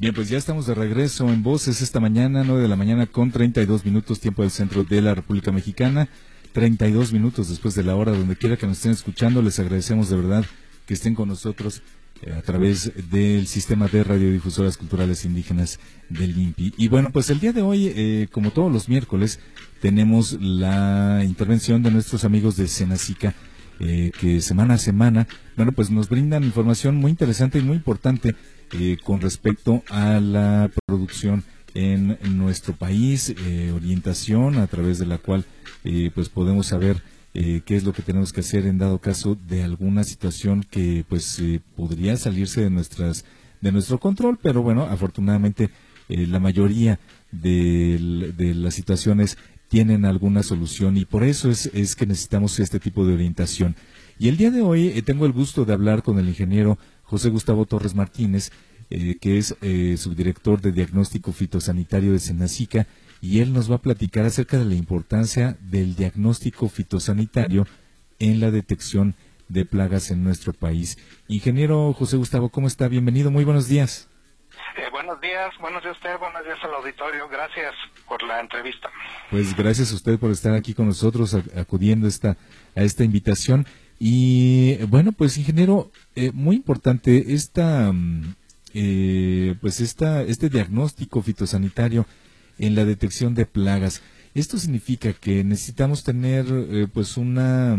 Bien, pues ya estamos de regreso en Voces esta mañana, 9 de la mañana con 32 minutos tiempo del centro de la República Mexicana. 32 minutos después de la hora, donde quiera que nos estén escuchando, les agradecemos de verdad que estén con nosotros eh, a través del sistema de radiodifusoras culturales indígenas del INPI. Y bueno, pues el día de hoy, eh, como todos los miércoles, tenemos la intervención de nuestros amigos de Senacica, eh, que semana a semana, bueno, pues nos brindan información muy interesante y muy importante eh, con respecto a la producción en nuestro país, eh, orientación a través de la cual eh, pues podemos saber qué es lo que tenemos que hacer en dado caso de alguna situación que pues podría salirse de nuestras de nuestro control, pero bueno, afortunadamente la mayoría de, las situaciones tienen alguna solución y por eso es, que necesitamos este tipo de orientación. Y el día de hoy tengo el gusto de hablar con el ingeniero José Gustavo Torres Martínez, eh, que es eh, subdirector de diagnóstico fitosanitario de Senacica, y él nos va a platicar acerca de la importancia del diagnóstico fitosanitario en la detección de plagas en nuestro país. Ingeniero José Gustavo, ¿cómo está? Bienvenido, muy buenos días. Eh, buenos días, buenos días a usted, buenos días al auditorio, gracias por la entrevista. Pues gracias a usted por estar aquí con nosotros, acudiendo esta, a esta invitación. Y bueno, pues ingeniero, eh, muy importante esta, mm, eh, pues esta, este diagnóstico fitosanitario en la detección de plagas. Esto significa que necesitamos tener eh, pues una,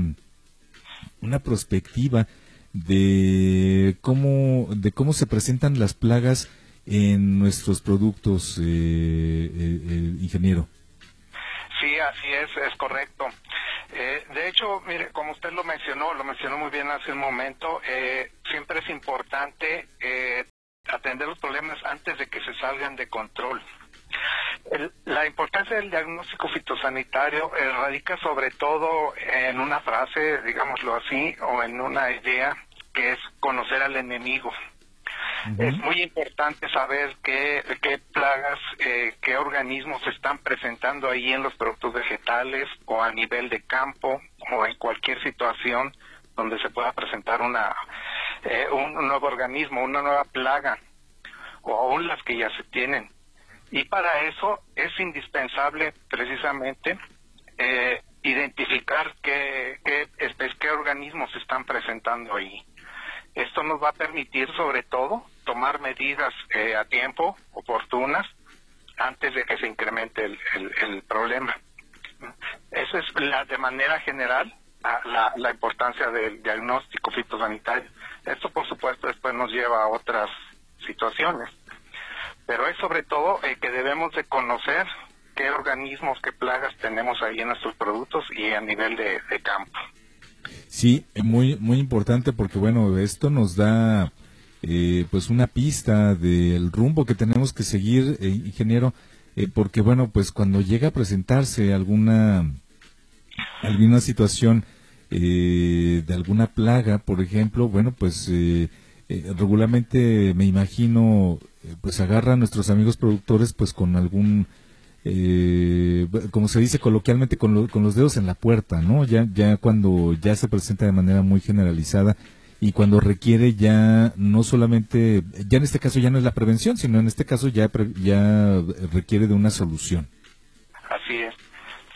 una perspectiva de cómo, de cómo se presentan las plagas en nuestros productos, ingeniero. Sí, así es, es correcto. Eh, de hecho, mire, como usted lo mencionó, lo mencionó muy bien hace un momento, eh, siempre es importante eh, atender los problemas antes de que se salgan de control. la importancia del diagnóstico fitosanitario radica sobre todo en una frase, digámoslo así, o en una idea que es conocer al enemigo. Es muy importante saber qué, plagas, eh, qué organismos están presentando ahí en los productos vegetales o a nivel de campo o en cualquier situación donde se pueda presentar una, eh, un, nuevo organismo, una nueva plaga o aún las que ya se tienen. Y para eso es indispensable precisamente eh, identificar qué, qué, qué organismos se están presentando ahí. Esto nos va a permitir, sobre todo, tomar medidas eh, a tiempo, oportunas, antes de que se incremente el, problema. Esa es la, de manera general la, la importancia del diagnóstico fitosanitario. Esto, por supuesto, después nos lleva a otras situaciones, pero es sobre todo eh, que debemos de conocer qué organismos, qué plagas tenemos ahí en nuestros productos y a nivel de campo. Sí, muy muy importante porque bueno, esto nos da eh, pues una pista del rumbo que tenemos que seguir, eh, ingeniero, eh, porque bueno, pues cuando llega a presentarse alguna alguna situación de alguna plaga, por ejemplo, bueno, pues regularmente me imagino, pues agarra a nuestros amigos productores pues con algún eh, como se dice coloquialmente, con, con, los dedos en la puerta, ¿no? Ya, ya cuando ya se presenta de manera muy generalizada y cuando requiere ya no solamente, ya en este caso ya no es la prevención, sino en este caso ya, ya requiere de una solución. Así es,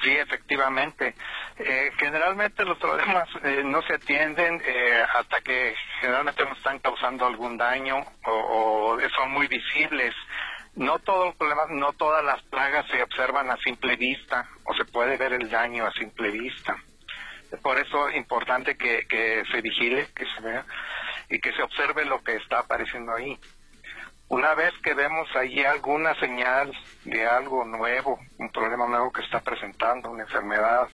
sí, efectivamente. Eh, generalmente los problemas eh, no se atienden eh, hasta que generalmente nos están causando algún daño o, o son muy visibles no todos los problemas, no todas las plagas se observan a simple vista o se puede ver el daño a simple vista. Por eso es importante que, se vigile, que se vea y que se observe lo que está apareciendo ahí. Una vez que vemos ahí alguna señal de algo nuevo, un problema nuevo que está presentando, una enfermedad,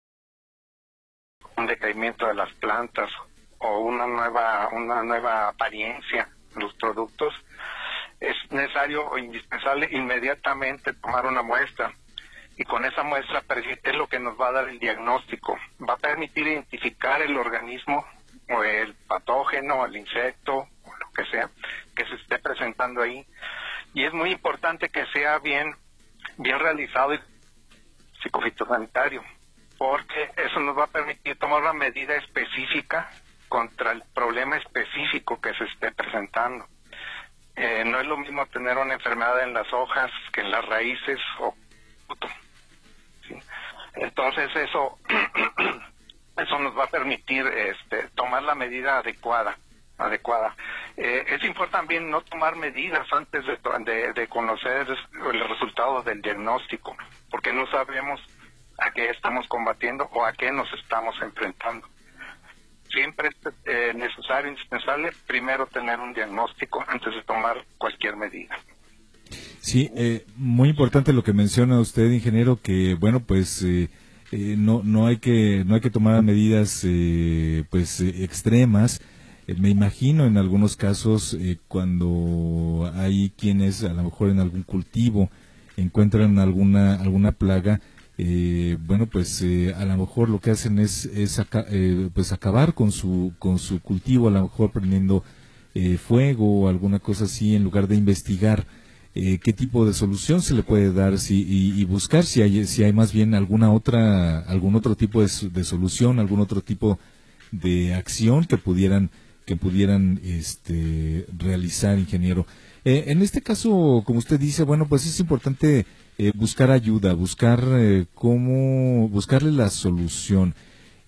un decaimiento de las plantas o una nueva, una nueva apariencia los productos, es necesario o indispensable inmediatamente tomar una muestra y con esa muestra es lo que nos va a dar el diagnóstico. Va a permitir identificar el organismo o el patógeno, el insecto o lo que sea que se esté presentando ahí. Y es muy importante que sea bien, bien realizado y psicofitosanitario, porque eso nos va a permitir tomar una medida específica contra el problema específico que se esté presentando. Eh, no es lo mismo tener una enfermedad en las hojas que en las raíces o entonces eso eso nos va a permitir este, tomar la medida adecuada adecuada. Eh, es importante también no tomar medidas antes de, conocer el resultado del diagnóstico porque no sabemos a qué estamos combatiendo o a qué nos estamos enfrentando siempre es eh, necesario indispensable primero tener un diagnóstico antes de tomar cualquier medida Sí, eh, muy importante lo que menciona usted, ingeniero, que bueno, pues eh, eh, no no hay que no hay que tomar medidas pues extremas. me imagino en algunos casos cuando hay quienes a lo mejor en algún cultivo encuentran alguna alguna plaga, bueno pues a lo mejor lo que hacen es, es pues acabar con su con su cultivo, a lo mejor prendiendo fuego o alguna cosa así en lugar de investigar eh, qué tipo de solución se le puede dar si, y, buscar si hay, si hay más bien alguna otra, algún otro tipo de, solución, algún otro tipo de acción que pudieran, que pudieran este, realizar, ingeniero. Eh, en este caso, como usted dice, bueno, pues es importante eh, buscar ayuda, buscar cómo, buscarle la solución.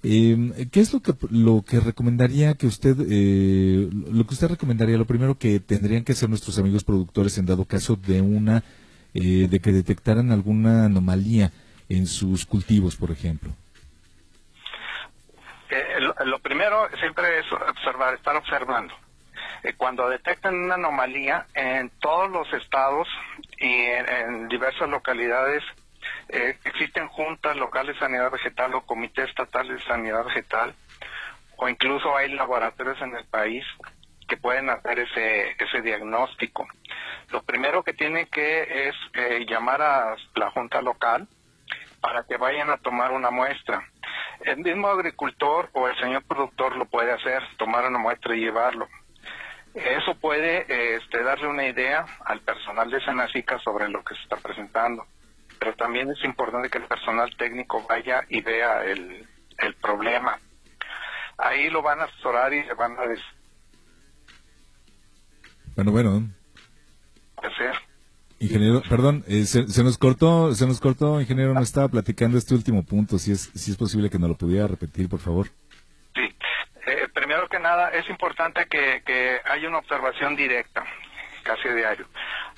Eh, ¿Qué es lo que lo que recomendaría que usted eh, lo que usted recomendaría lo primero que tendrían que hacer nuestros amigos productores en dado caso de una eh, de que detectaran alguna anomalía en sus cultivos, por ejemplo? Eh, lo, primero siempre es observar, estar observando. cuando detectan una anomalía en todos los estados y en diversas localidades eh, existen juntas locales de sanidad vegetal o comités estatales de sanidad vegetal o incluso hay laboratorios en el país que pueden hacer ese, ese diagnóstico. Lo primero que tiene que es eh, llamar a la junta local para que vayan a tomar una muestra. El mismo agricultor o el señor productor lo puede hacer, tomar una muestra y llevarlo. Eso puede este, darle una idea al personal de Senacica sobre lo que se está presentando pero también es importante que el personal técnico vaya y vea el, el problema. Ahí lo van a asesorar y le van a decir. Bueno, bueno. Ingeniero, perdón, eh, se, nos cortó, se nos cortó, ingeniero, no estaba platicando este último punto, si es, si es posible que nos lo pudiera repetir, por favor. Nada, es importante que, que haya una observación directa, casi diario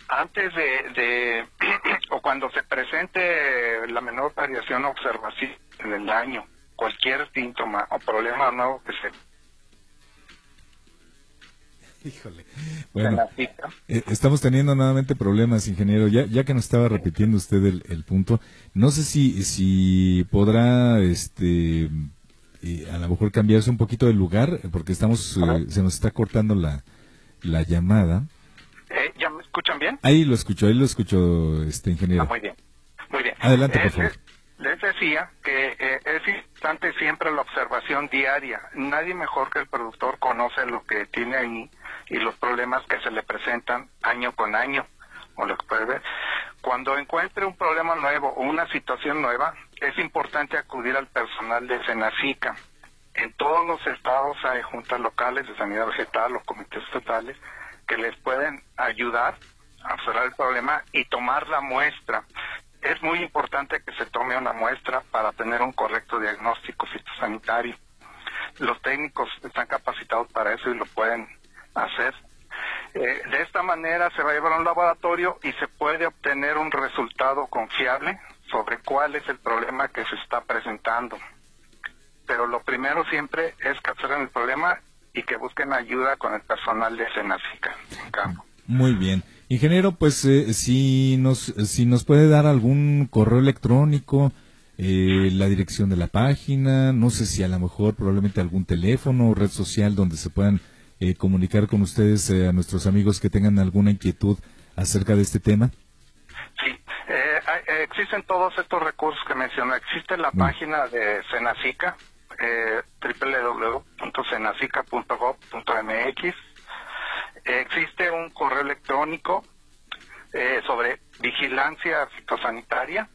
antes de, o cuando se presente la menor variación observación en el daño, cualquier síntoma o problema nuevo que se Híjole. Bueno, eh, estamos teniendo nuevamente problemas, ingeniero. Ya, ya que nos estaba repitiendo usted el, punto, no sé si, si podrá, este, eh, a lo mejor cambiarse un poquito de lugar, porque estamos, eh, se nos está cortando la, la llamada. ¿Ya me escuchan bien? Ahí lo escucho, ahí lo escucho, este ingeniero. Ah, muy bien, muy bien. Adelante, por favor. Les, decía que eh, es importante siempre la observación diaria. Nadie mejor que el productor conoce lo que tiene ahí y los problemas que se le presentan año con año, o lo que puede ver. Cuando encuentre un problema nuevo o una situación nueva, es importante acudir al personal de Senacica. En todos los estados hay juntas locales de sanidad vegetal o comités estatales que les pueden ayudar a observar el problema y tomar la muestra. Es muy importante que se tome una muestra para tener un correcto diagnóstico fitosanitario. Los técnicos están capacitados para eso y lo pueden hacer. Eh, de esta manera se va a llevar a un laboratorio y se puede obtener un resultado confiable sobre cuál es el problema que se está presentando. Pero lo primero siempre es capturar el problema y que busquen ayuda con el personal de Senacica en campo. Muy bien. Ingeniero, pues eh, si nos si nos puede dar algún correo electrónico, eh, la dirección de la página, no sé si a lo mejor probablemente algún teléfono o red social donde se puedan eh, comunicar con ustedes, eh, a nuestros amigos que tengan alguna inquietud acerca de este tema? Existen todos estos recursos que mencioné. Existe la página de Senacica, eh, www.senacica.gov.mx. existe un correo electrónico sobre vigilancia fitosanitaria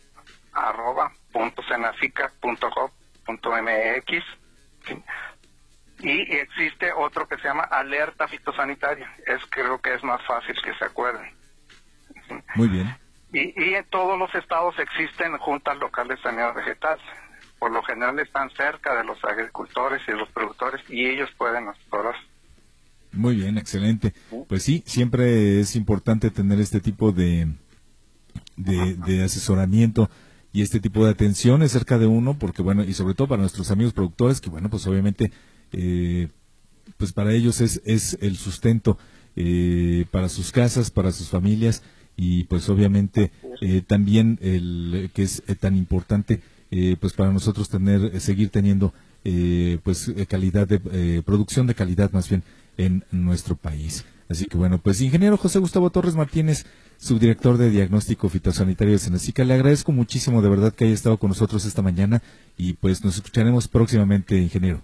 arroba punto y existe otro que se llama alerta fitosanitaria. Es creo que es más fácil que se acuerden. Muy bien. Y, y en todos los estados existen juntas locales de sanidad vegetal. Por lo general están cerca de los agricultores y los productores y ellos pueden asesorar. Muy bien, excelente. Pues sí, siempre es importante tener este tipo de, de, de asesoramiento y este tipo de atenciones cerca de uno, porque bueno, y sobre todo para nuestros amigos productores, que bueno, pues obviamente eh, pues para ellos es, es el sustento eh, para sus casas, para sus familias y pues obviamente eh, también el que es tan importante pues para nosotros tener seguir teniendo pues calidad de producción de calidad más bien en nuestro país. Así que bueno, pues ingeniero José Gustavo Torres Martínez, subdirector de diagnóstico fitosanitario de Senacica, le agradezco muchísimo de verdad que haya estado con nosotros esta mañana y pues nos escucharemos próximamente, ingeniero.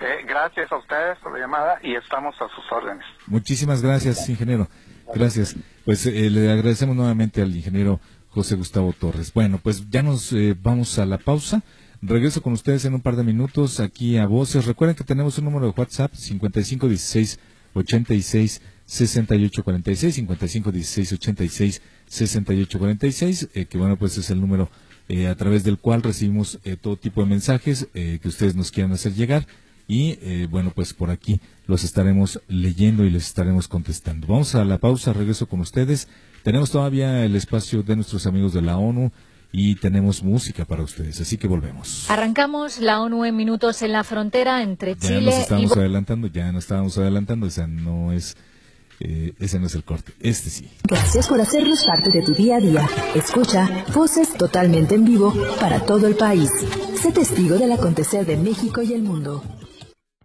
Eh, gracias a ustedes por la llamada y estamos a sus órdenes. Muchísimas gracias, ingeniero. Gracias. Pues eh, le agradecemos nuevamente al ingeniero José Gustavo Torres. Bueno, pues ya nos eh, vamos a la pausa. Regreso con ustedes en un par de minutos aquí a Voces. Recuerden que tenemos un número de WhatsApp 5516 86 68 46 55 16 86 68 46 que bueno pues es el número a través del cual recibimos todo tipo de mensajes que ustedes nos quieran hacer llegar y eh, bueno, pues por aquí los estaremos leyendo y les estaremos contestando. Vamos a la pausa, regreso con ustedes. Tenemos todavía el espacio de nuestros amigos de la ONU y tenemos música para ustedes, así que volvemos. Arrancamos la ONU en minutos en la frontera entre Chile ya nos estamos adelantando, ya nos estábamos adelantando, o sea, no es eh, ese no es el corte, este sí. Gracias por hacernos parte de tu día a día. Escucha voces totalmente en vivo para todo el país. Sé testigo del acontecer de México y el mundo.